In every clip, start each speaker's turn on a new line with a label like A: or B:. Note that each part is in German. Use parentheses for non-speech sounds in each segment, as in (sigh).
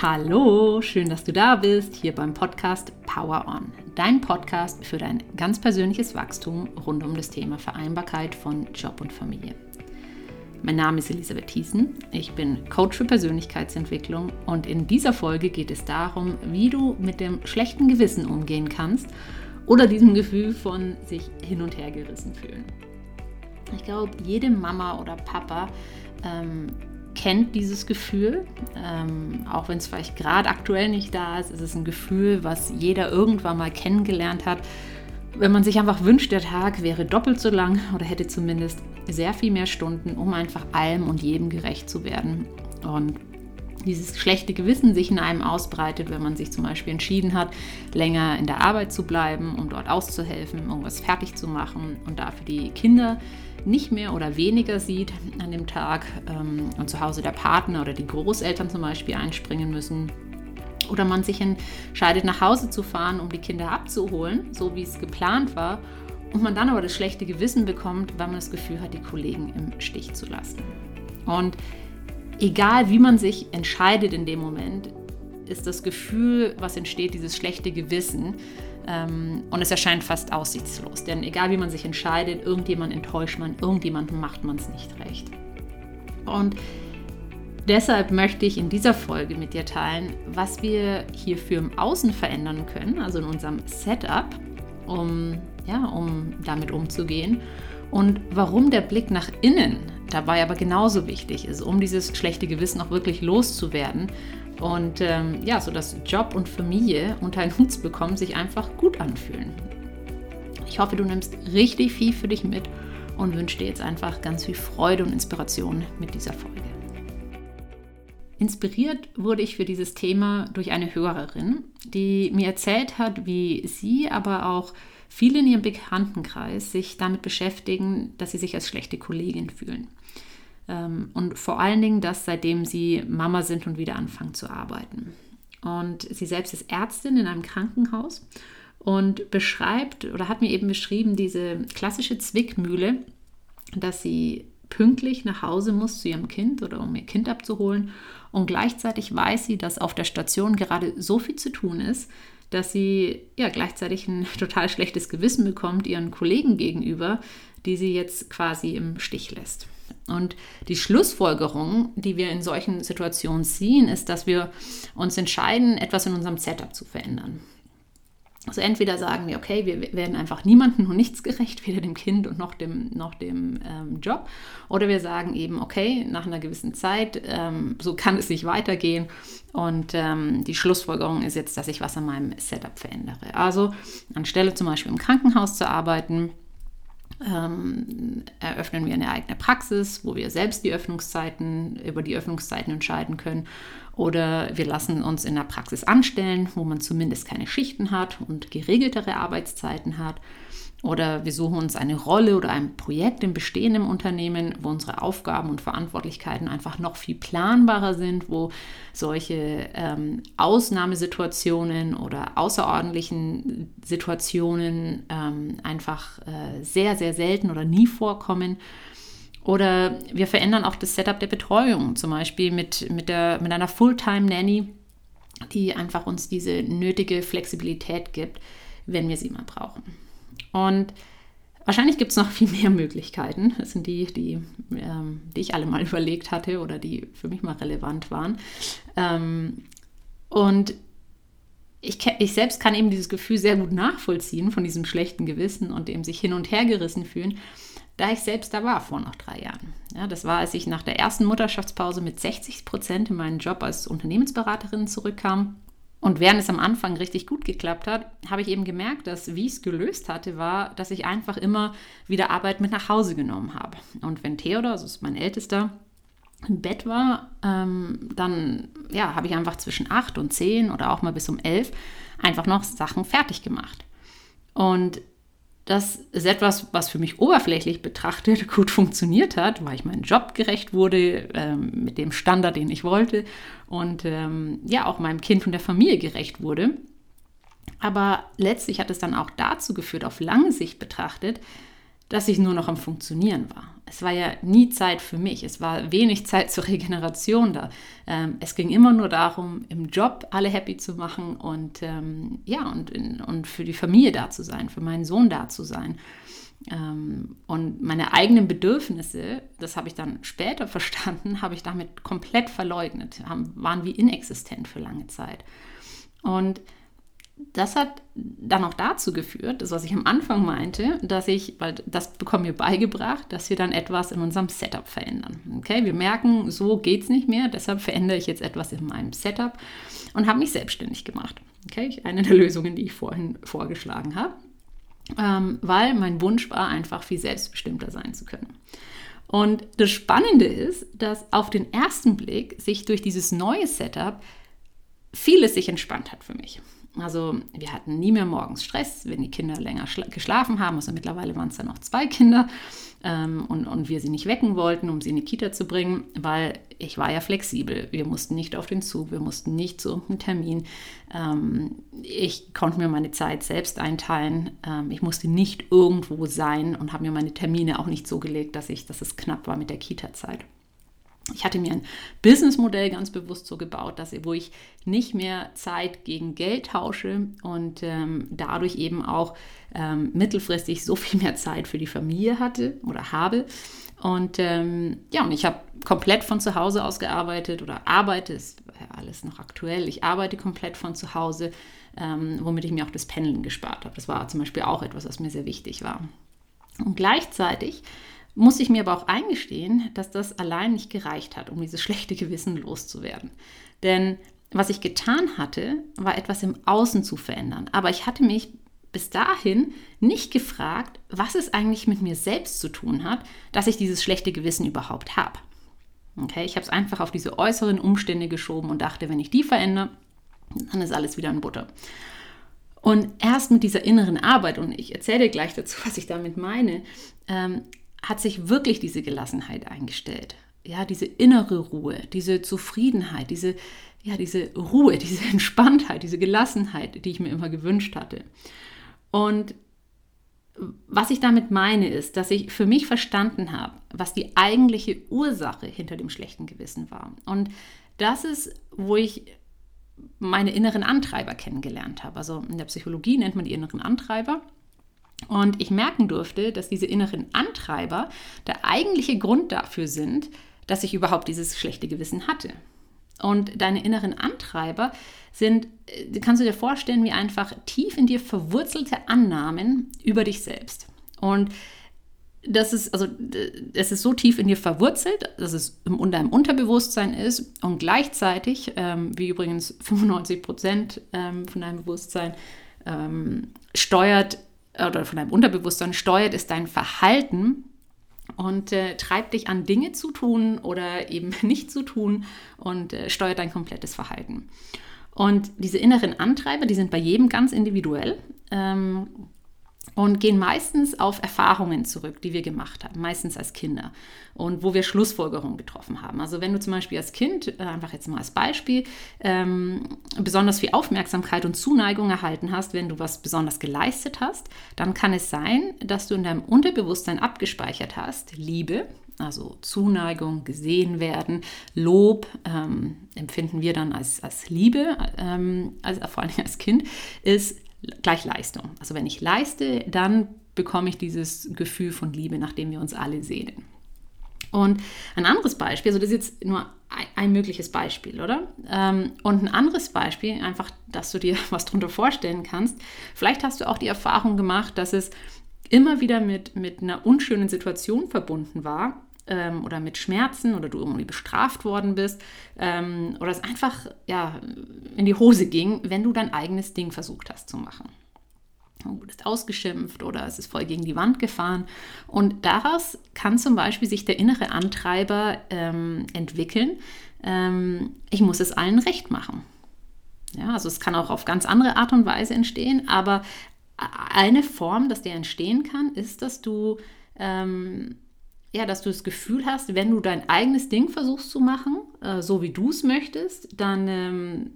A: Hallo, schön, dass du da bist, hier beim Podcast Power On, dein Podcast für dein ganz persönliches Wachstum rund um das Thema Vereinbarkeit von Job und Familie. Mein Name ist Elisabeth Thiessen, ich bin Coach für Persönlichkeitsentwicklung und in dieser Folge geht es darum, wie du mit dem schlechten Gewissen umgehen kannst oder diesem Gefühl von sich hin und her gerissen fühlen. Ich glaube, jede Mama oder Papa ähm, kennt dieses Gefühl. Ähm, auch wenn es vielleicht gerade aktuell nicht da ist, ist es ein Gefühl, was jeder irgendwann mal kennengelernt hat. Wenn man sich einfach wünscht, der Tag wäre doppelt so lang oder hätte zumindest sehr viel mehr Stunden, um einfach allem und jedem gerecht zu werden. Und dieses schlechte Gewissen sich in einem ausbreitet, wenn man sich zum Beispiel entschieden hat, länger in der Arbeit zu bleiben, um dort auszuhelfen, irgendwas fertig zu machen und dafür die Kinder nicht mehr oder weniger sieht an dem Tag ähm, und zu Hause der Partner oder die Großeltern zum Beispiel einspringen müssen. Oder man sich entscheidet, nach Hause zu fahren, um die Kinder abzuholen, so wie es geplant war, und man dann aber das schlechte Gewissen bekommt, weil man das Gefühl hat, die Kollegen im Stich zu lassen. Und egal wie man sich entscheidet in dem Moment, ist das Gefühl, was entsteht, dieses schlechte Gewissen. Ähm, und es erscheint fast aussichtslos. Denn egal wie man sich entscheidet, irgendjemand enttäuscht man, irgendjemandem macht man es nicht recht. Und deshalb möchte ich in dieser Folge mit dir teilen, was wir hierfür im Außen verändern können, also in unserem Setup, um, ja, um damit umzugehen. Und warum der Blick nach innen dabei aber genauso wichtig ist, um dieses schlechte Gewissen auch wirklich loszuwerden und ähm, ja, so dass Job und Familie unter einen Hut bekommen, sich einfach gut anfühlen. Ich hoffe, du nimmst richtig viel für dich mit und wünsche dir jetzt einfach ganz viel Freude und Inspiration mit dieser Folge. Inspiriert wurde ich für dieses Thema durch eine Hörerin, die mir erzählt hat, wie sie, aber auch viele in ihrem Bekanntenkreis sich damit beschäftigen, dass sie sich als schlechte Kollegin fühlen. Ähm, und vor allen Dingen das, seitdem sie Mama sind und wieder anfangen zu arbeiten. Und sie selbst ist Ärztin in einem Krankenhaus und beschreibt oder hat mir eben beschrieben diese klassische Zwickmühle, dass sie pünktlich nach Hause muss zu ihrem Kind oder um ihr Kind abzuholen. Und gleichzeitig weiß sie, dass auf der Station gerade so viel zu tun ist, dass sie ja gleichzeitig ein (laughs) total schlechtes Gewissen bekommt ihren Kollegen gegenüber, die sie jetzt quasi im Stich lässt. Und die Schlussfolgerung, die wir in solchen Situationen ziehen, ist, dass wir uns entscheiden, etwas in unserem Setup zu verändern. Also entweder sagen wir, okay, wir werden einfach niemandem und nichts gerecht, weder dem Kind und noch dem, noch dem ähm, Job. Oder wir sagen eben, okay, nach einer gewissen Zeit, ähm, so kann es nicht weitergehen. Und ähm, die Schlussfolgerung ist jetzt, dass ich was an meinem Setup verändere. Also anstelle zum Beispiel im Krankenhaus zu arbeiten, ähm, eröffnen wir eine eigene Praxis, wo wir selbst die Öffnungszeiten, über die Öffnungszeiten entscheiden können. Oder wir lassen uns in der Praxis anstellen, wo man zumindest keine Schichten hat und geregeltere Arbeitszeiten hat. Oder wir suchen uns eine Rolle oder ein Projekt im bestehenden Unternehmen, wo unsere Aufgaben und Verantwortlichkeiten einfach noch viel planbarer sind, wo solche ähm, Ausnahmesituationen oder außerordentlichen Situationen ähm, einfach äh, sehr, sehr selten oder nie vorkommen. Oder wir verändern auch das Setup der Betreuung, zum Beispiel mit, mit, der, mit einer Fulltime-Nanny, die einfach uns diese nötige Flexibilität gibt, wenn wir sie mal brauchen. Und wahrscheinlich gibt es noch viel mehr Möglichkeiten. Das sind die, die, ähm, die ich alle mal (laughs) überlegt hatte oder die für mich mal relevant waren. Ähm, und ich, ich, selbst kann eben dieses Gefühl sehr gut nachvollziehen von diesem schlechten Gewissen und dem sich hin und her gerissen fühlen, da ich selbst da war vor noch drei Jahren. Ja, das war, als ich nach der ersten Mutterschaftspause mit 60 Prozent in meinen Job als Unternehmensberaterin zurückkam und während es am Anfang richtig gut geklappt hat, habe ich eben gemerkt, dass wie ich es gelöst hatte, war, dass ich einfach immer wieder Arbeit mit nach Hause genommen habe. Und wenn Theodor, also ist mein Ältester, im Bett war, ähm, dann ja, habe ich einfach zwischen acht und zehn oder auch mal bis um elf einfach noch Sachen fertig gemacht. Und das ist etwas, was für mich oberflächlich betrachtet (laughs) gut funktioniert hat, weil ich meinem Job gerecht wurde, ähm, mit dem Standard, den ich wollte und ähm, ja, auch meinem Kind und der Familie gerecht wurde. Aber letztlich hat es dann auch dazu geführt, auf lange Sicht betrachtet, dass ich nur noch am Funktionieren war. Es war ja nie Zeit für mich. Es war wenig Zeit zur Regeneration da. Ähm, es ging immer nur darum, im Job alle happy zu machen und ähm, ja, und, in, und für die Familie da zu sein, für meinen Sohn da zu sein. Ähm, und meine eigenen Bedürfnisse, das habe ich dann später (laughs) verstanden, habe ich damit komplett verleugnet, haben, waren wie inexistent für lange Zeit. Und das hat dann auch dazu geführt, das was ich am Anfang meinte, dass ich, weil das bekommen wir beigebracht, dass wir dann etwas in unserem Setup verändern. Okay, wir merken, so geht es nicht mehr, deshalb verändere ich jetzt etwas in meinem Setup und habe mich selbstständig gemacht. Okay, eine der Lösungen, die ich vorhin vorgeschlagen habe, ähm, weil mein Wunsch war, einfach viel selbstbestimmter sein zu können. Und das Spannende ist, dass auf den ersten Blick sich durch dieses neue Setup vieles sich entspannt hat für mich. Also wir hatten nie mehr morgens Stress, wenn die Kinder länger geschlafen haben. Also mittlerweile waren es dann noch zwei (laughs) Kinder ähm, und, und wir sie nicht wecken wollten, um sie in die Kita zu bringen, weil ich war ja flexibel. Wir mussten nicht auf den Zug, wir mussten nicht zu irgendeinem Termin. Ähm, ich konnte mir meine Zeit selbst einteilen. Ähm, ich musste nicht irgendwo sein und habe mir meine Termine auch nicht so gelegt, dass, ich, dass es knapp war mit der Kita-Zeit. Ich hatte mir ein Businessmodell ganz bewusst so gebaut, dass, wo ich nicht mehr Zeit gegen Geld tausche und ähm, dadurch eben auch ähm, mittelfristig so viel mehr Zeit für die Familie hatte oder habe. Und ähm, ja, und ich habe komplett von zu Hause aus gearbeitet oder arbeite, ist ja alles noch aktuell, ich arbeite komplett von zu Hause, ähm, womit ich mir auch das Pendeln gespart habe. Das war zum Beispiel auch etwas, was mir sehr wichtig war. Und gleichzeitig muss ich mir aber auch eingestehen, dass das allein nicht gereicht hat, um dieses (laughs) schlechte Gewissen loszuwerden. Denn was ich getan hatte, war etwas im Außen zu verändern. Aber ich hatte mich bis dahin nicht gefragt, was es eigentlich mit mir selbst zu tun hat, dass ich dieses schlechte Gewissen überhaupt habe. Okay, ich habe es einfach auf diese äußeren Umstände geschoben und dachte, wenn ich die verändere, dann ist alles wieder in Butter. Und erst mit dieser inneren Arbeit, und ich erzähle gleich dazu, (laughs) was ich damit meine, ähm, hat sich wirklich diese Gelassenheit eingestellt. Ja, diese innere Ruhe, diese Zufriedenheit, diese, ja, diese Ruhe, (laughs) diese Entspanntheit, diese Gelassenheit, die ich mir immer gewünscht hatte. Und was ich damit meine, ist, dass ich für mich verstanden habe, was die eigentliche Ursache hinter dem schlechten Gewissen war. Und das ist, wo ich meine inneren Antreiber kennengelernt habe. Also in der Psychologie nennt man die inneren Antreiber. Und ich merken durfte, dass diese inneren Antreiber der eigentliche Grund dafür sind, dass ich überhaupt dieses schlechte Gewissen hatte. Und deine inneren Antreiber sind, äh, kannst du dir vorstellen, wie einfach tief in dir verwurzelte Annahmen über dich selbst. Und das ist, also, es ist so tief in dir verwurzelt, dass es in deinem Unterbewusstsein ist und gleichzeitig, ähm, wie übrigens 95 Prozent ähm, von deinem Bewusstsein, ähm, steuert oder von deinem Unterbewusstsein steuert es dein Verhalten und äh, treibt dich an Dinge zu tun oder (laughs) eben nicht zu tun und äh, steuert dein komplettes Verhalten. Und diese inneren Antreiber, die sind bei jedem ganz individuell. Ähm, und gehen meistens auf Erfahrungen zurück, die wir gemacht haben, meistens als Kinder und wo wir Schlussfolgerungen getroffen haben. Also wenn du zum Beispiel als Kind, äh, einfach jetzt mal als Beispiel, ähm, besonders viel Aufmerksamkeit und Zuneigung erhalten hast, wenn du was besonders geleistet hast, dann kann es sein, dass du in deinem Unterbewusstsein abgespeichert hast, Liebe, also Zuneigung, gesehen werden, Lob ähm, empfinden wir dann als, als Liebe, ähm, also vor allem als Kind, ist gleich Leistung. Also wenn ich leiste, dann bekomme ich dieses Gefühl von Liebe, nachdem wir uns alle sehnen. Und ein anderes Beispiel, also das ist jetzt nur ein, mögliches Beispiel, oder? Ähm, und ein anderes Beispiel, einfach, dass du dir (laughs) was darunter vorstellen kannst. Vielleicht hast du auch die Erfahrung gemacht, dass es immer wieder mit, mit einer unschönen Situation verbunden war, ähm, oder mit Schmerzen oder du irgendwie bestraft worden bist ähm, oder es einfach ja, in die Hose ging, wenn du dein eigenes Ding versucht hast zu machen. Du wurdest ausgeschimpft oder es ist voll gegen die Wand gefahren. Und daraus kann zum Beispiel sich der innere Antreiber ähm, entwickeln. Ähm, ich muss es allen recht machen. Ja, also es kann auch auf ganz andere Art und Weise entstehen, aber eine Form, dass der entstehen kann, ist, dass du ähm, ja, dass du das Gefühl hast, wenn du dein eigenes Ding versuchst zu machen, äh, so wie du es möchtest, dann ähm,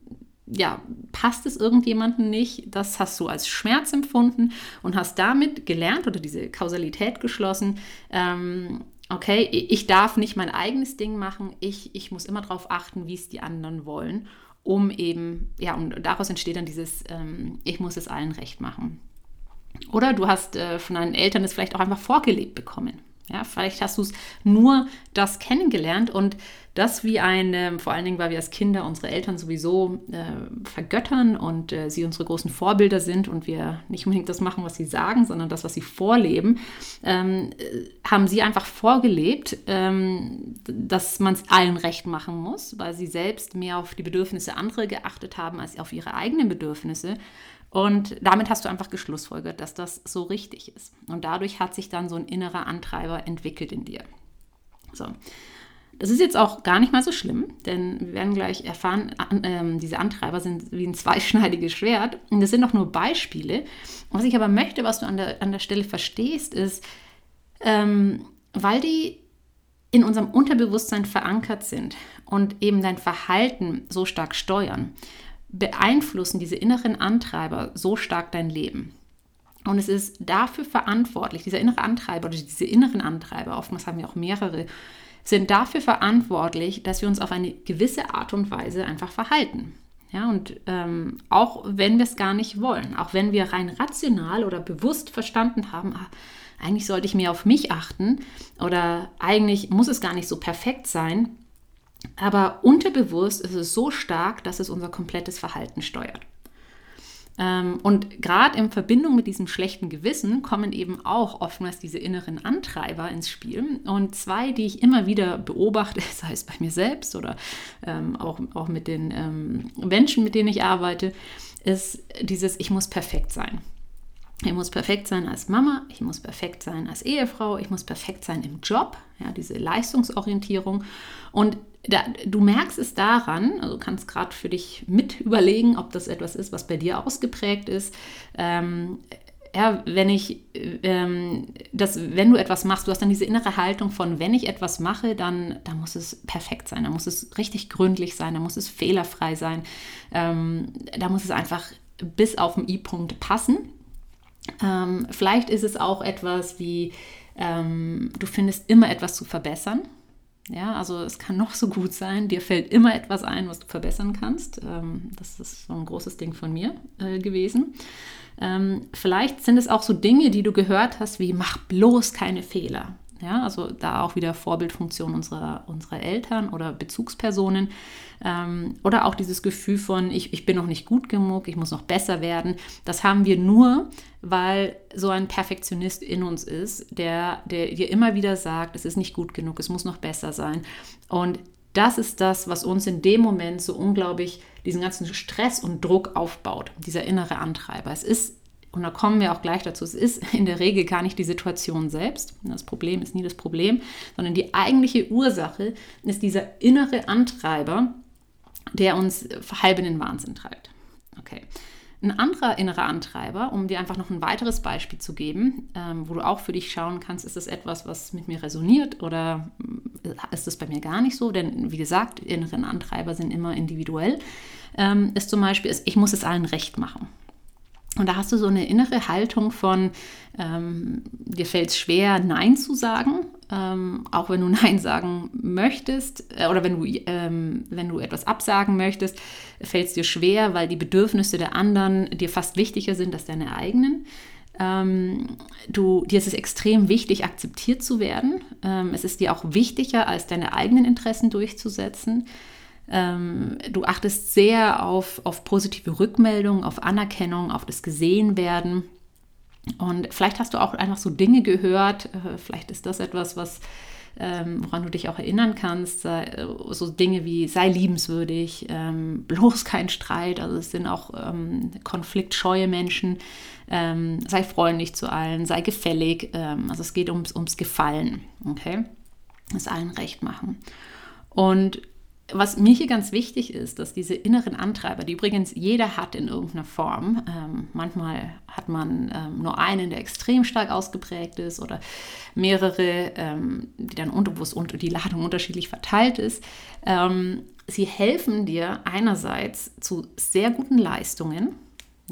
A: ja, passt es irgendjemandem nicht. Das hast du als Schmerz empfunden und hast damit gelernt oder diese Kausalität geschlossen. Ähm, okay, ich darf nicht mein eigenes Ding machen, ich, ich muss immer darauf achten, wie es die anderen wollen, um eben, ja, und daraus entsteht dann dieses, ähm, ich muss es allen recht machen. Oder du hast äh, von deinen Eltern es vielleicht auch einfach vorgelebt bekommen. Ja, vielleicht hast du es nur das kennengelernt und das wie ein, vor allen Dingen, weil wir als Kinder unsere Eltern sowieso äh, vergöttern und äh, sie unsere großen Vorbilder sind und wir nicht unbedingt das machen, was sie sagen, sondern das, was sie vorleben, ähm, äh, haben sie einfach vorgelebt, ähm, dass man es allen recht machen muss, weil sie selbst mehr auf die Bedürfnisse anderer geachtet haben als auf ihre eigenen Bedürfnisse. Und damit hast du einfach geschlussfolgert, dass das so richtig ist. Und dadurch hat sich dann so ein innerer Antreiber entwickelt in dir. So. Das ist jetzt auch gar nicht mal so schlimm, denn wir werden gleich erfahren, äh, diese Antreiber sind wie ein zweischneidiges Schwert. Und das sind doch nur Beispiele. Was ich aber möchte, was du an der, an der Stelle verstehst, ist, ähm, weil die in unserem Unterbewusstsein verankert sind und eben dein Verhalten so stark steuern, beeinflussen diese inneren Antreiber so stark dein Leben. Und es ist dafür verantwortlich, dieser innere Antreiber oder diese inneren Antreiber, oftmals haben wir auch mehrere, sind dafür verantwortlich, dass wir uns auf eine gewisse Art und Weise einfach verhalten. Ja, und ähm, auch wenn wir es gar nicht wollen, auch wenn wir rein rational oder bewusst verstanden haben, ah, eigentlich sollte ich mehr auf mich achten oder eigentlich muss es gar nicht so perfekt sein, aber unterbewusst ist es so stark, dass es unser komplettes Verhalten steuert. Ähm, und gerade in Verbindung mit diesem schlechten Gewissen kommen eben auch oftmals diese inneren Antreiber ins Spiel. Und zwei, die ich immer wieder beobachte, (laughs) sei es bei mir selbst oder ähm, auch, auch mit den ähm, Menschen, mit denen ich arbeite, ist dieses Ich muss perfekt sein. Ich muss perfekt sein als Mama, ich muss perfekt sein als Ehefrau, ich muss perfekt sein im Job, ja, diese Leistungsorientierung. Und da, du merkst es daran, also kannst gerade für dich mit überlegen, ob das etwas ist, was bei dir ausgeprägt ist. Ähm, ja, wenn ich, ähm, das, wenn du etwas machst, du hast dann diese innere Haltung von, wenn ich etwas mache, dann, dann muss es perfekt sein, dann muss es richtig gründlich sein, dann muss es fehlerfrei sein, ähm, da muss es einfach bis auf den I-Punkt passen. Ähm, vielleicht ist es auch etwas wie, ähm, du findest immer etwas zu verbessern. Ja, also es kann noch so gut sein, dir fällt immer etwas ein, was du verbessern kannst. Ähm, das ist so ein großes Ding von mir äh, gewesen. Ähm, vielleicht sind es auch so Dinge, die du gehört hast, wie mach bloß keine Fehler. Ja, also da auch wieder Vorbildfunktion unserer, unserer Eltern oder Bezugspersonen. Ähm, oder auch dieses Gefühl von, ich, ich bin noch nicht gut genug, ich muss noch besser werden. Das haben wir nur, weil so ein Perfektionist in uns ist, der, der dir immer wieder sagt, es ist nicht gut genug, es muss noch besser sein. Und das ist das, was uns in dem Moment so unglaublich diesen ganzen Stress und Druck aufbaut, dieser innere Antreiber. Es ist und da kommen wir auch gleich dazu, es ist in der Regel gar nicht die Situation selbst. Das Problem ist nie das Problem, sondern die eigentliche Ursache ist dieser innere Antreiber, der uns halb in den Wahnsinn treibt. Okay. Ein anderer innerer Antreiber, um dir einfach noch ein weiteres Beispiel zu geben, ähm, wo du auch für dich schauen kannst, ist das etwas, was mit mir resoniert oder äh, ist das bei mir gar nicht so? Denn wie gesagt, innere Antreiber sind immer individuell. Ähm, ist zum Beispiel, ist, ich muss es allen recht machen. Und da hast du so eine innere Haltung von, ähm, dir fällt es schwer, Nein zu sagen, ähm, auch wenn du Nein sagen möchtest äh, oder wenn du, ähm, wenn du etwas absagen möchtest, fällt es dir schwer, weil die Bedürfnisse der anderen dir fast wichtiger sind als deine eigenen. Ähm, du, dir ist es extrem wichtig, akzeptiert zu werden. Ähm, es ist dir auch wichtiger, als deine eigenen Interessen durchzusetzen. Ähm, du achtest sehr auf, auf positive Rückmeldungen, auf Anerkennung, auf das Gesehenwerden. Und vielleicht hast du auch einfach so Dinge gehört, äh, vielleicht ist das etwas, was ähm, woran du dich auch erinnern kannst, sei, so Dinge wie sei liebenswürdig, ähm, bloß kein Streit, also es sind auch ähm, konfliktscheue Menschen, ähm, sei freundlich zu allen, sei gefällig, ähm, also es geht ums, ums Gefallen, okay, es allen recht machen. Und was mir hier ganz wichtig ist, dass diese inneren Antreiber, die übrigens jeder hat in irgendeiner Form, ähm, manchmal hat man ähm, nur einen, der extrem stark ausgeprägt ist oder mehrere, ähm, die dann unterbewusst und die Ladung unterschiedlich verteilt ist, ähm, sie helfen dir einerseits zu sehr guten Leistungen,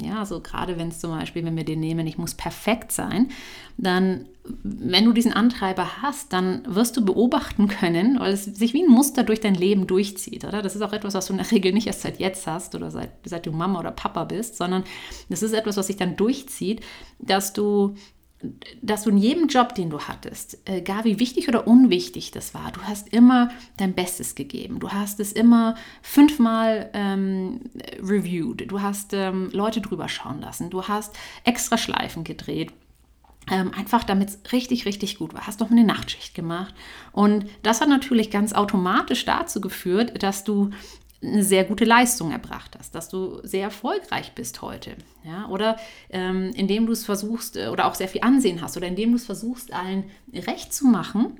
A: Ja, also gerade wenn es zum Beispiel, wenn wir den nehmen, ich muss perfekt sein, dann, wenn du diesen Antreiber hast, dann wirst du beobachten können, weil es sich wie ein Muster durch dein Leben durchzieht, oder? Das ist auch etwas, was du in der Regel nicht erst seit jetzt hast oder seit, seit du Mama oder Papa bist, sondern das ist etwas, was sich dann durchzieht, dass du dass du in jedem Job, den du hattest, egal wie wichtig oder unwichtig das war, du hast immer dein Bestes gegeben. Du hast es immer fünfmal ähm, reviewed. Du hast ähm, Leute drüber schauen lassen. Du hast extra Schleifen gedreht. Ähm, einfach damit es richtig, richtig gut war. Hast noch eine Nachtschicht gemacht. Und das hat natürlich ganz automatisch dazu geführt, dass du eine sehr gute Leistung erbracht hast, dass du sehr erfolgreich bist heute. Ja? Oder ähm, indem du es versuchst äh, oder auch sehr viel Ansehen hast oder indem du es versuchst, allen recht zu machen.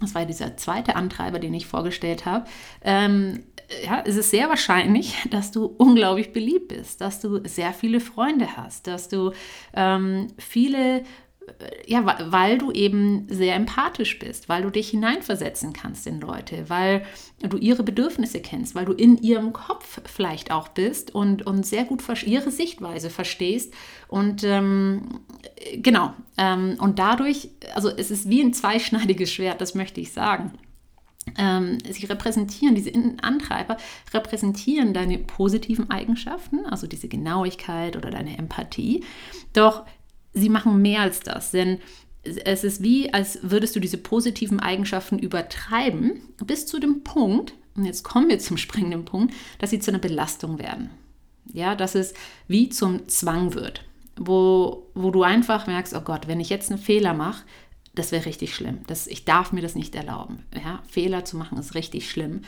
A: Das war dieser zweite Antreiber, den ich vorgestellt habe. Ähm, ja, es ist sehr wahrscheinlich, (laughs) dass du unglaublich beliebt bist, dass du sehr viele Freunde hast, dass du ähm, viele ja, weil du eben sehr empathisch bist, weil du dich hineinversetzen kannst in Leute, weil du ihre Bedürfnisse kennst, weil du in ihrem Kopf vielleicht auch bist und, und sehr gut ihre Sichtweise verstehst. Und ähm, genau, ähm, und dadurch, also es ist wie ein zweischneidiges Schwert, das möchte ich sagen. Ähm, sie repräsentieren, diese Antreiber repräsentieren deine positiven Eigenschaften, also diese Genauigkeit oder deine Empathie. Doch sie machen mehr als das, denn es ist wie, als würdest du diese positiven Eigenschaften übertreiben, bis zu dem Punkt, und jetzt kommen wir zum springenden Punkt, dass sie zu einer Belastung werden. Ja, dass es wie zum Zwang wird, wo, wo du einfach merkst, oh Gott, wenn ich jetzt einen Fehler mache, das wäre richtig schlimm. Das, ich darf mir das nicht erlauben. Ja, Fehler zu machen ist richtig schlimm.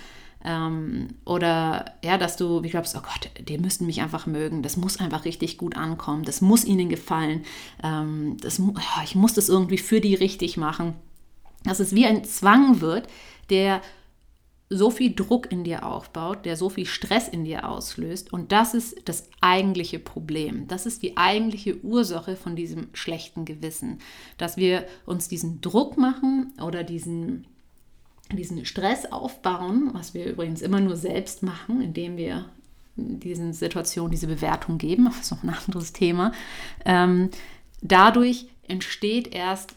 A: Ähm, oder ja, dass du wie glaubst, oh Gott, die müssten mich einfach mögen, das muss einfach richtig gut ankommen, das muss ihnen gefallen, ähm, das, oh, ich muss das irgendwie für die richtig machen. Dass es wie ein Zwang wird, der so viel Druck in dir aufbaut, der so viel Stress in dir auslöst. Und das ist das eigentliche Problem. Das ist die eigentliche Ursache von diesem schlechten Gewissen. Dass wir uns diesen Druck machen oder diesen diesen Stress aufbauen, was wir übrigens immer nur selbst machen, indem wir diesen Situationen diese Bewertung geben, (laughs) das ist noch ein anderes Thema. Ähm, dadurch entsteht erst,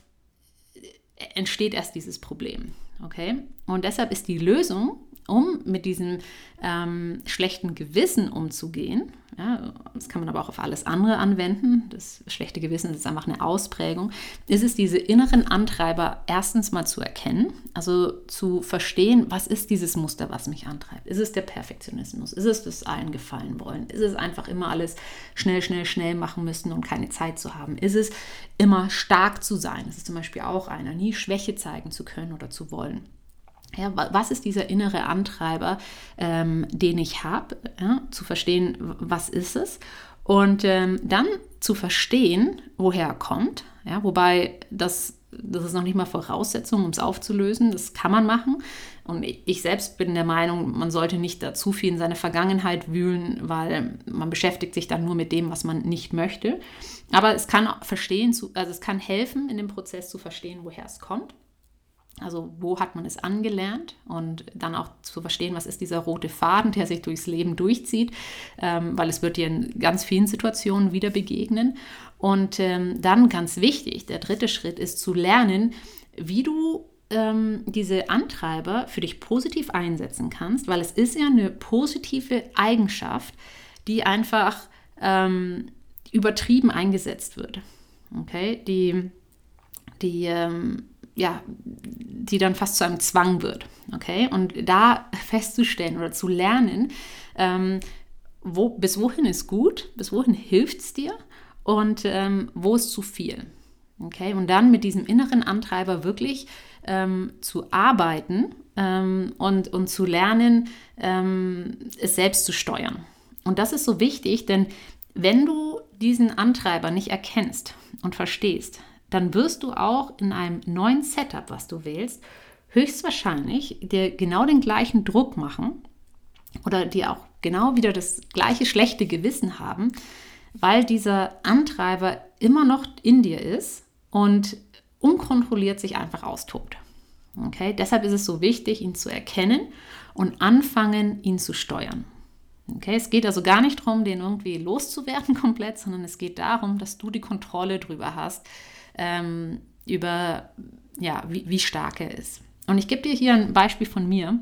A: entsteht erst dieses Problem. Okay? Und deshalb ist die Lösung, um mit diesem ähm, schlechten Gewissen umzugehen. Ja, das kann man aber auch auf alles andere anwenden. Das schlechte Gewissen ist einfach eine Ausprägung. Ist es diese inneren Antreiber erstens mal zu erkennen, also zu verstehen, was ist dieses Muster, was mich antreibt? Ist es der Perfektionismus? Ist es das allen gefallen wollen? Ist es einfach immer alles schnell, schnell, schnell machen müssen und keine Zeit zu haben? Ist es immer stark zu sein? Das ist zum Beispiel auch einer, nie Schwäche zeigen zu können oder zu wollen. Ja, was ist dieser innere Antreiber, ähm, den ich habe, ja, zu verstehen, was ist es und ähm, dann zu verstehen, woher er kommt, ja, wobei das, das ist noch nicht mal Voraussetzung, um es aufzulösen, das kann man machen. Und ich selbst bin der Meinung, man sollte nicht da zu viel in seine Vergangenheit wühlen, weil man beschäftigt sich dann nur mit dem, was man nicht möchte, aber es kann verstehen, also es kann helfen, in dem Prozess zu verstehen, woher es kommt also wo hat man es angelernt und dann auch zu verstehen, was ist dieser rote Faden, der sich durchs Leben durchzieht, ähm, weil es wird dir in ganz vielen Situationen wieder begegnen. Und ähm, dann ganz wichtig, der dritte Schritt ist zu lernen, wie du ähm, diese Antreiber für dich positiv einsetzen kannst, weil es ist ja eine positive Eigenschaft, die einfach ähm, übertrieben eingesetzt wird. Okay, die, die ähm, ja, die dann fast zu einem Zwang wird. Okay? Und da festzustellen oder zu lernen, ähm, wo, bis wohin ist gut, bis wohin hilft es dir und ähm, wo ist zu viel. Okay? Und dann mit diesem inneren Antreiber wirklich ähm, zu arbeiten ähm, und, und zu lernen, ähm, es selbst zu steuern. Und das ist so wichtig, denn wenn du diesen Antreiber nicht erkennst und verstehst, dann wirst du auch in einem neuen Setup, was du wählst, höchstwahrscheinlich dir genau den gleichen Druck machen oder dir auch genau wieder das gleiche schlechte Gewissen haben, weil dieser Antreiber immer noch in dir ist und unkontrolliert sich einfach austobt. Okay, deshalb ist es so wichtig, ihn zu erkennen und anfangen, ihn zu steuern. Okay, es geht also gar nicht darum, den irgendwie loszuwerden (laughs) komplett, sondern es geht darum, dass du die Kontrolle drüber hast, ähm, über ja, wie, wie stark er ist. Und ich gebe dir hier ein Beispiel von mir.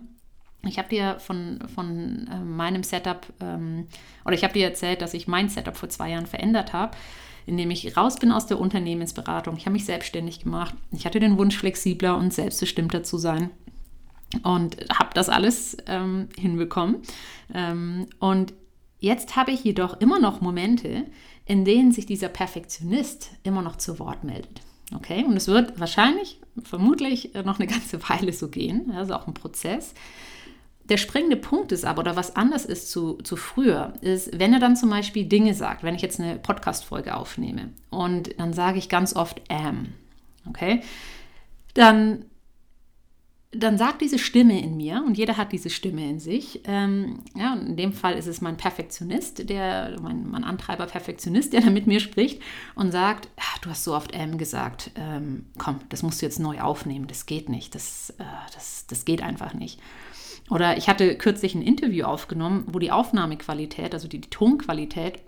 A: Ich habe dir von, von äh, meinem Setup, ähm, oder ich habe dir erzählt, dass ich mein Setup vor zwei Jahren verändert habe, indem ich raus bin aus der Unternehmensberatung. Ich habe mich selbstständig gemacht. Ich hatte den Wunsch, flexibler und selbstbestimmter zu sein und habe das alles ähm, hinbekommen. Ähm, und jetzt habe ich jedoch immer noch Momente, in denen sich dieser Perfektionist immer noch zu Wort meldet. Okay, und es wird wahrscheinlich, vermutlich noch eine ganze (laughs) Weile so gehen. Das ist auch ein Prozess. Der springende Punkt ist aber, oder was anders ist zu, zu früher, ist, wenn er dann zum Beispiel Dinge sagt, wenn ich jetzt eine Podcast-Folge aufnehme und dann sage ich ganz oft am, okay, dann dann sagt diese Stimme in mir, und jeder hat diese Stimme in sich, ähm, ja, und in dem Fall ist es mein Perfektionist, der, mein, mein Antreiber Perfektionist, der da mit mir spricht und sagt, ach, du hast so oft M gesagt, ähm, komm, das musst du jetzt neu aufnehmen, das geht nicht, das, äh, das, das geht einfach nicht. Oder ich hatte kürzlich ein Interview aufgenommen, wo die Aufnahmequalität, also die, die Tonqualität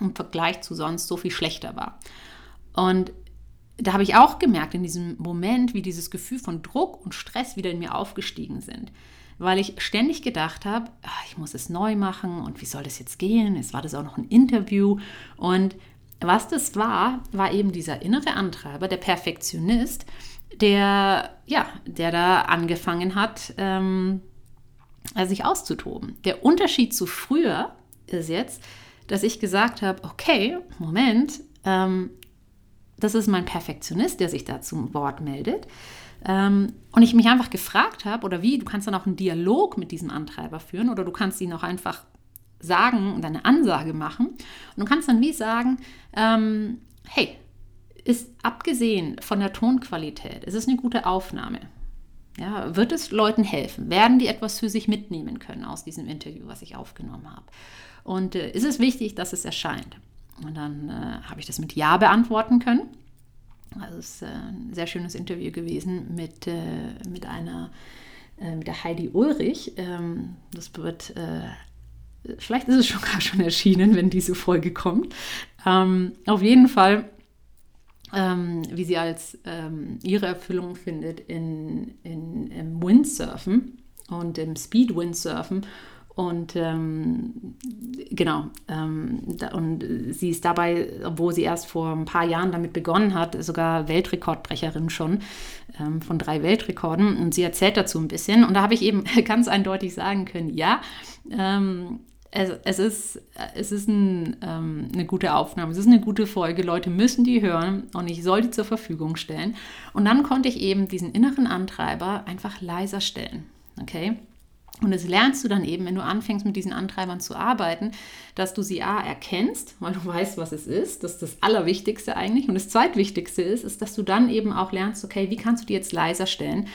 A: im Vergleich zu sonst so viel schlechter war. Und da habe ich auch gemerkt in diesem Moment, wie dieses Gefühl von Druck und Stress wieder in mir aufgestiegen sind. Weil ich ständig gedacht habe, ach, ich muss es neu machen und wie soll das jetzt gehen? Es war das auch noch ein Interview. Und was das war, war eben dieser innere Antreiber, der Perfektionist, der, ja, der da angefangen hat, ähm, sich auszutoben. Der Unterschied zu früher ist jetzt, dass ich gesagt habe, okay, Moment, ähm, das ist mein Perfektionist, der sich da zum Wort meldet. Ähm, und ich mich einfach gefragt habe, oder wie, du kannst dann auch einen Dialog mit diesem Antreiber führen oder du kannst ihn auch einfach sagen und eine Ansage machen. Und du kannst dann wie sagen, ähm, hey, ist abgesehen von der Tonqualität, ist es eine gute Aufnahme? Ja, wird es Leuten helfen? Werden die etwas für sich mitnehmen können aus diesem Interview, was ich aufgenommen habe? Und äh, ist es wichtig, dass es erscheint? Und dann äh, habe ich das mit Ja beantworten können. Also es ist äh, ein sehr schönes Interview gewesen mit, äh, mit einer, äh, mit der Heidi Ulrich. Ähm, das wird, äh, vielleicht ist es schon (laughs) gar schon erschienen, wenn diese Folge kommt. Ähm, auf jeden Fall, ähm, wie sie als ähm, ihre Erfüllung findet in, in, im Windsurfen und im Speed-Windsurfen und ähm, genau, ähm, da, und sie ist dabei, wo sie erst vor ein paar Jahren damit begonnen hat, sogar Weltrekordbrecherin schon ähm, von drei Weltrekorden. Und sie erzählt dazu ein bisschen. Und da habe ich eben (laughs) ganz eindeutig sagen können, ja, ähm, es, es, ist, es ist ein, ähm, eine gute Aufnahme, es ist eine gute Folge, Leute müssen die hören und ich soll die zur Verfügung stellen. Und dann konnte ich eben diesen inneren Antreiber einfach leiser stellen. Okay? Und das lernst du dann eben, wenn du anfängst mit diesen Antreibern zu arbeiten, dass du sie A erkennst, weil du weißt, was es ist. Das ist das Allerwichtigste eigentlich. Und das Zweitwichtigste ist, ist, dass du dann eben auch lernst, okay, wie kannst du die jetzt leiser stellen,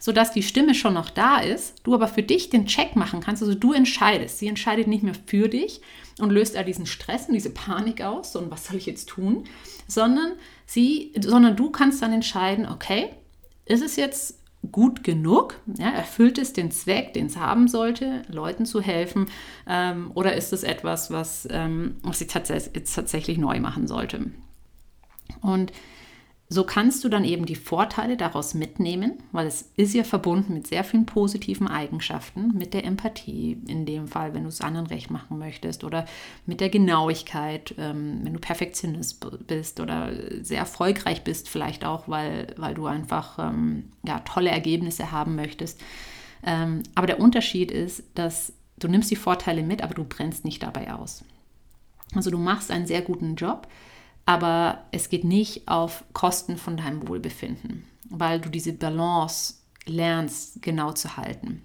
A: sodass die Stimme schon noch da ist, du aber für dich den Check machen kannst. Also du entscheidest. Sie entscheidet nicht mehr für dich und löst all diesen Stress und diese Panik aus und was soll ich jetzt tun, sondern sie, sondern du kannst dann entscheiden, okay, ist es jetzt gut genug? Ja, erfüllt es den Zweck, den es haben sollte, Leuten zu helfen? Ähm, oder ist es etwas, was, ähm, was ich tats tatsächlich neu machen sollte? Und so kannst du dann eben die Vorteile daraus mitnehmen, weil es ist ja verbunden mit sehr vielen positiven Eigenschaften, mit der Empathie in dem Fall, wenn du es anderen recht machen möchtest, oder mit der Genauigkeit, ähm, wenn du Perfektionist bist oder sehr erfolgreich bist, vielleicht auch, weil, weil du einfach ähm, ja, tolle Ergebnisse haben möchtest. Ähm, aber der Unterschied ist, dass du nimmst die Vorteile mit, aber du brennst nicht dabei aus. Also du machst einen sehr guten Job aber es geht nicht auf Kosten von deinem Wohlbefinden, weil du diese Balance lernst genau zu halten.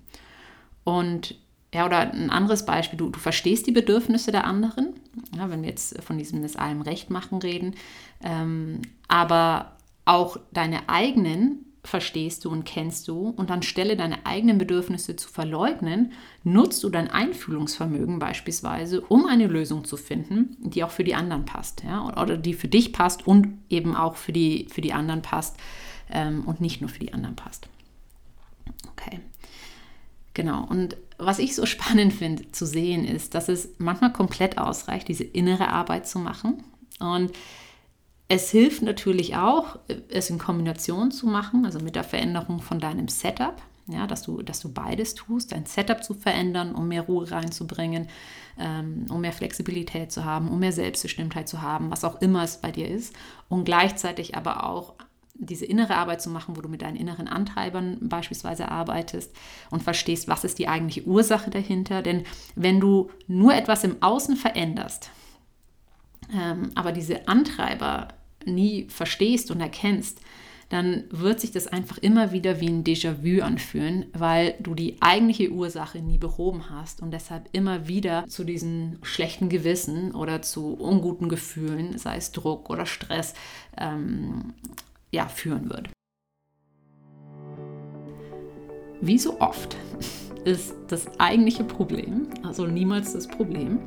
A: Und ja, oder ein anderes Beispiel, du, du verstehst die Bedürfnisse der anderen, ja, wenn wir jetzt von diesem es allem Recht machen reden, ähm, aber auch deine eigenen verstehst du und kennst du und anstelle deine eigenen Bedürfnisse zu verleugnen, nutzt du dein Einfühlungsvermögen beispielsweise, um eine Lösung zu finden, die auch für die anderen passt, ja, oder die für dich passt und eben auch für die, für die anderen passt ähm, und nicht nur für die anderen passt. Okay. Genau, und was ich so (laughs) spannend finde zu sehen, ist, dass es manchmal komplett ausreicht, diese innere Arbeit zu machen. Und es hilft natürlich auch, es in Kombination zu machen, also mit der Veränderung von deinem Setup, ja, dass, du, dass du beides tust, dein Setup zu verändern, um mehr Ruhe reinzubringen, ähm, um mehr Flexibilität zu haben, um mehr Selbstbestimmtheit zu haben, was auch immer es bei dir ist, und gleichzeitig aber auch diese innere Arbeit zu machen, wo du mit deinen inneren Antreibern beispielsweise arbeitest und verstehst, was ist die eigentliche Ursache dahinter. Denn wenn du nur etwas im Außen veränderst, ähm, aber diese Antreiber nie verstehst und erkennst, dann wird sich das einfach immer wieder wie ein Déjà-vu anfühlen, weil du die eigentliche Ursache nie behoben hast und deshalb immer wieder zu diesen schlechten Gewissen oder zu unguten Gefühlen, sei es Druck oder Stress, ähm, ja, führen wird. Wie so oft (laughs) ist das eigentliche Problem, also niemals das Problem.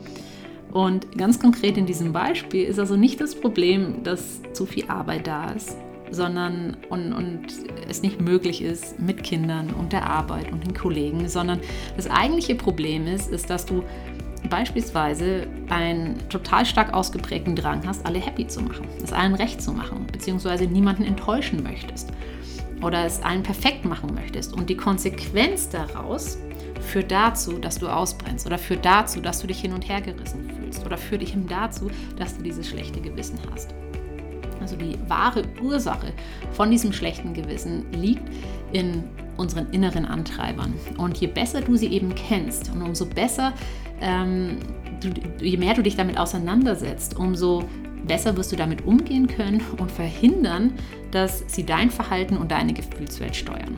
A: Und ganz konkret in diesem Beispiel ist also nicht das Problem, dass zu viel Arbeit da ist, sondern und, und es nicht möglich ist mit Kindern und der Arbeit und den Kollegen, sondern das eigentliche Problem ist, ist, dass du beispielsweise einen total stark ausgeprägten Drang hast, alle happy zu machen, es allen recht zu machen, beziehungsweise niemanden enttäuschen möchtest oder es allen perfekt machen möchtest. Und die Konsequenz daraus führt dazu, dass du ausbrennst oder führt dazu, dass du dich hin und her gerissen fühlst oder führt dich dazu, dass du dieses schlechte Gewissen hast. Also die wahre Ursache von diesem schlechten Gewissen liegt in unseren inneren Antreibern. Und je besser du sie eben kennst und umso besser ähm, du, je mehr du dich damit auseinandersetzt, umso besser wirst du damit umgehen können und verhindern, dass sie dein Verhalten und deine Gefühlswelt steuern.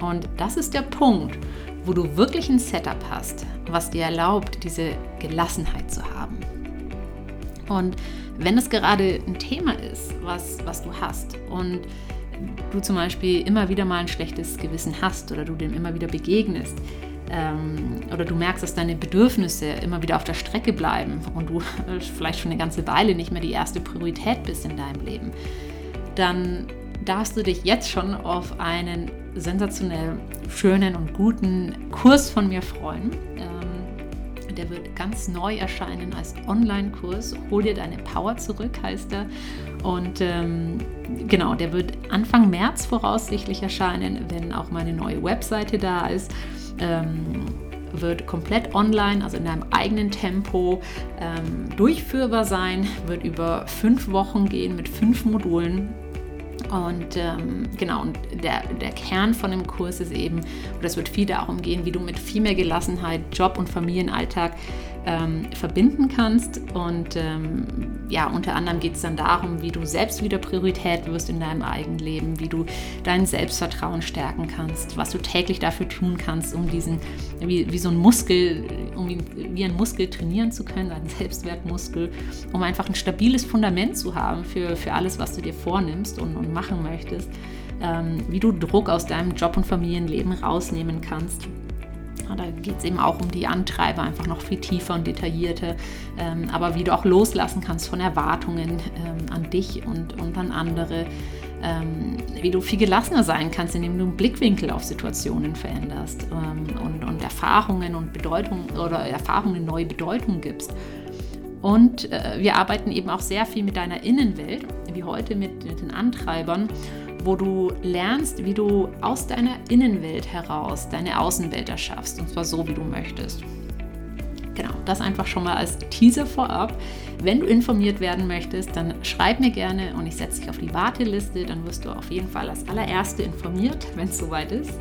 A: Und das ist der Punkt, wo du wirklich ein Setup hast, was dir erlaubt, diese Gelassenheit zu haben. Und wenn es gerade ein Thema ist, was, was du hast und du zum Beispiel immer wieder mal ein schlechtes Gewissen hast oder du dem immer wieder begegnest, ähm, oder du merkst, dass deine Bedürfnisse immer wieder auf der Strecke bleiben und du (laughs) vielleicht schon eine ganze Weile nicht mehr die erste Priorität bist in deinem Leben, dann darfst du dich jetzt schon auf einen sensationell schönen und guten Kurs von mir freuen. Ähm, der wird ganz neu erscheinen als Online-Kurs. Hol dir deine Power zurück, heißt er. Und ähm, genau, der wird Anfang März voraussichtlich erscheinen, wenn auch meine neue Webseite da ist ähm, wird komplett online, also in deinem eigenen Tempo ähm, durchführbar sein, wird über fünf Wochen gehen mit fünf Modulen. Und ähm, genau, und der, der Kern von dem Kurs ist eben, oder es wird viel darum gehen, wie du mit viel mehr Gelassenheit Job und Familienalltag ähm, verbinden kannst. Und ähm, ja, unter anderem geht es dann darum, wie du selbst wieder Priorität wirst in deinem eigenen Leben, wie du dein Selbstvertrauen stärken kannst, was du täglich dafür tun kannst, um diesen, wie, wie so ein Muskel, um wie ein Muskel trainieren zu können, einen Selbstwertmuskel, um einfach ein stabiles Fundament zu haben für, für alles, was du dir vornimmst und, und machen möchtest. Ähm, wie du Druck aus deinem Job- und Familienleben rausnehmen kannst da geht es eben auch um die Antreiber, einfach noch viel tiefer und detaillierter. Ähm, aber wie du auch loslassen kannst von Erwartungen ähm, an dich und, und an andere. Ähm, wie du viel gelassener sein kannst, indem du einen Blickwinkel auf Situationen veränderst ähm, und, und Erfahrungen und Bedeutung oder Erfahrungen neue Bedeutung gibst. Und äh, wir arbeiten eben auch sehr viel mit deiner Innenwelt, wie heute mit, mit den Antreibern wo du lernst, wie du aus deiner Innenwelt heraus deine Außenwelt erschaffst. Und zwar so, wie du möchtest. Genau, das einfach schon mal als Teaser vorab. Wenn du informiert werden möchtest, dann schreib mir gerne und ich setze dich auf die Warteliste. Dann wirst du auf jeden Fall als allererste informiert, wenn es soweit ist,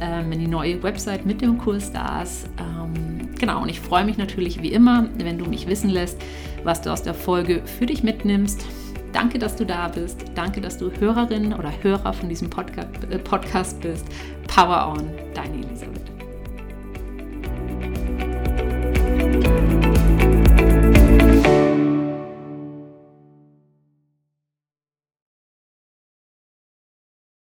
A: ähm, wenn die neue Website mit dem Kurs da ist. Ähm, genau, und ich freue mich natürlich wie immer, wenn du mich wissen lässt, was du aus der Folge für dich mitnimmst. Danke, dass du da bist. Danke, dass du Hörerin oder Hörer von diesem Podcast, äh, Podcast bist. Power on, deine Elisabeth.